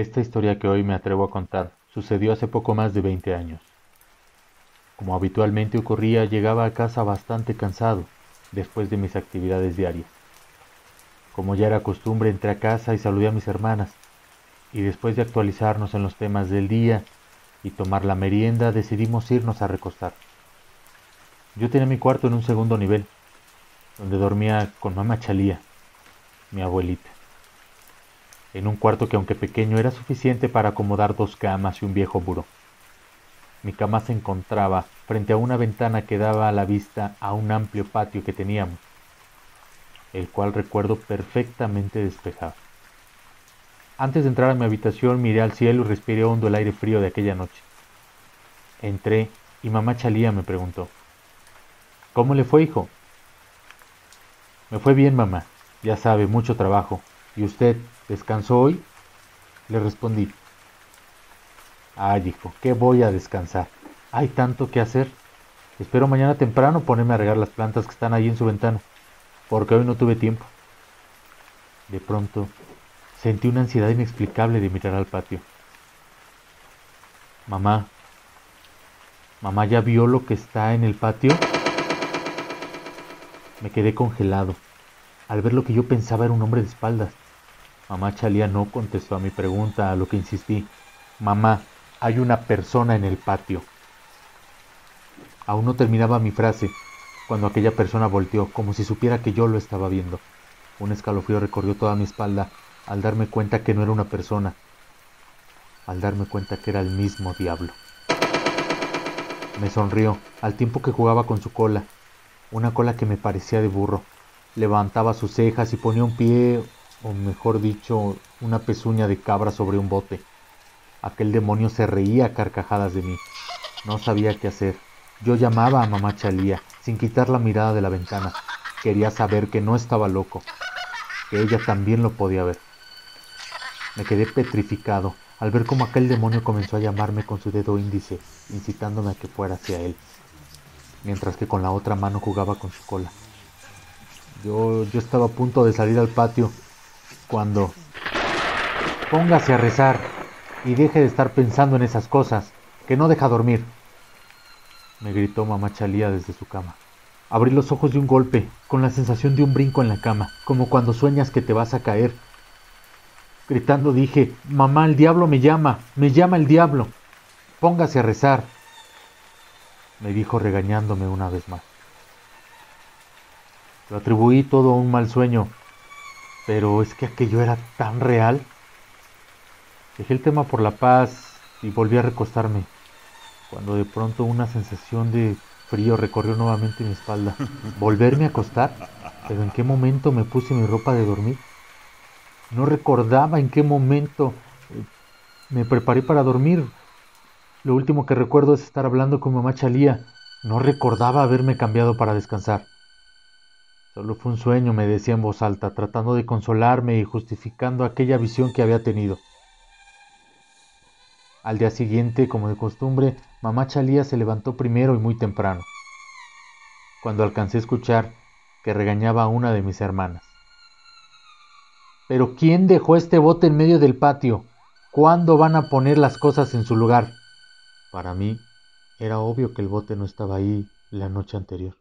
Esta historia que hoy me atrevo a contar sucedió hace poco más de 20 años. Como habitualmente ocurría, llegaba a casa bastante cansado después de mis actividades diarias. Como ya era costumbre, entré a casa y saludé a mis hermanas, y después de actualizarnos en los temas del día y tomar la merienda, decidimos irnos a recostar. Yo tenía mi cuarto en un segundo nivel, donde dormía con mamá Chalía, mi abuelita. En un cuarto que aunque pequeño era suficiente para acomodar dos camas y un viejo buró. Mi cama se encontraba frente a una ventana que daba a la vista a un amplio patio que teníamos, el cual recuerdo perfectamente despejado. Antes de entrar a mi habitación miré al cielo y respiré hondo el aire frío de aquella noche. Entré y mamá Chalía me preguntó, ¿Cómo le fue, hijo? Me fue bien, mamá. Ya sabe, mucho trabajo. ¿Y usted descansó hoy? Le respondí. Ay, hijo, ¿qué voy a descansar? Hay tanto que hacer. Espero mañana temprano ponerme a regar las plantas que están ahí en su ventana, porque hoy no tuve tiempo. De pronto, sentí una ansiedad inexplicable de mirar al patio. Mamá, mamá ya vio lo que está en el patio. Me quedé congelado al ver lo que yo pensaba era un hombre de espaldas. Mamá Chalía no contestó a mi pregunta, a lo que insistí. Mamá, hay una persona en el patio. Aún no terminaba mi frase cuando aquella persona volteó, como si supiera que yo lo estaba viendo. Un escalofrío recorrió toda mi espalda al darme cuenta que no era una persona, al darme cuenta que era el mismo diablo. Me sonrió al tiempo que jugaba con su cola, una cola que me parecía de burro. Levantaba sus cejas y ponía un pie, o mejor dicho, una pezuña de cabra sobre un bote. Aquel demonio se reía a carcajadas de mí. No sabía qué hacer. Yo llamaba a mamá Chalía, sin quitar la mirada de la ventana. Quería saber que no estaba loco, que ella también lo podía ver. Me quedé petrificado al ver cómo aquel demonio comenzó a llamarme con su dedo índice, incitándome a que fuera hacia él, mientras que con la otra mano jugaba con su cola. Yo, yo estaba a punto de salir al patio cuando... Póngase a rezar, y deje de estar pensando en esas cosas, que no deja dormir. Me gritó mamá Chalía desde su cama. Abrí los ojos de un golpe, con la sensación de un brinco en la cama, como cuando sueñas que te vas a caer. Gritando dije, mamá, el diablo me llama, me llama el diablo. Póngase a rezar. Me dijo regañándome una vez más. Lo atribuí todo a un mal sueño, pero es que aquello era tan real. Dejé el tema por la paz y volví a recostarme, cuando de pronto una sensación de frío recorrió nuevamente mi espalda. Volverme a acostar, pero ¿en qué momento me puse mi ropa de dormir? No recordaba en qué momento eh, me preparé para dormir. Lo último que recuerdo es estar hablando con mamá Chalía. No recordaba haberme cambiado para descansar. Solo fue un sueño, me decía en voz alta, tratando de consolarme y justificando aquella visión que había tenido. Al día siguiente, como de costumbre, mamá Chalía se levantó primero y muy temprano, cuando alcancé a escuchar que regañaba a una de mis hermanas. Pero ¿quién dejó este bote en medio del patio? ¿Cuándo van a poner las cosas en su lugar? Para mí era obvio que el bote no estaba ahí la noche anterior.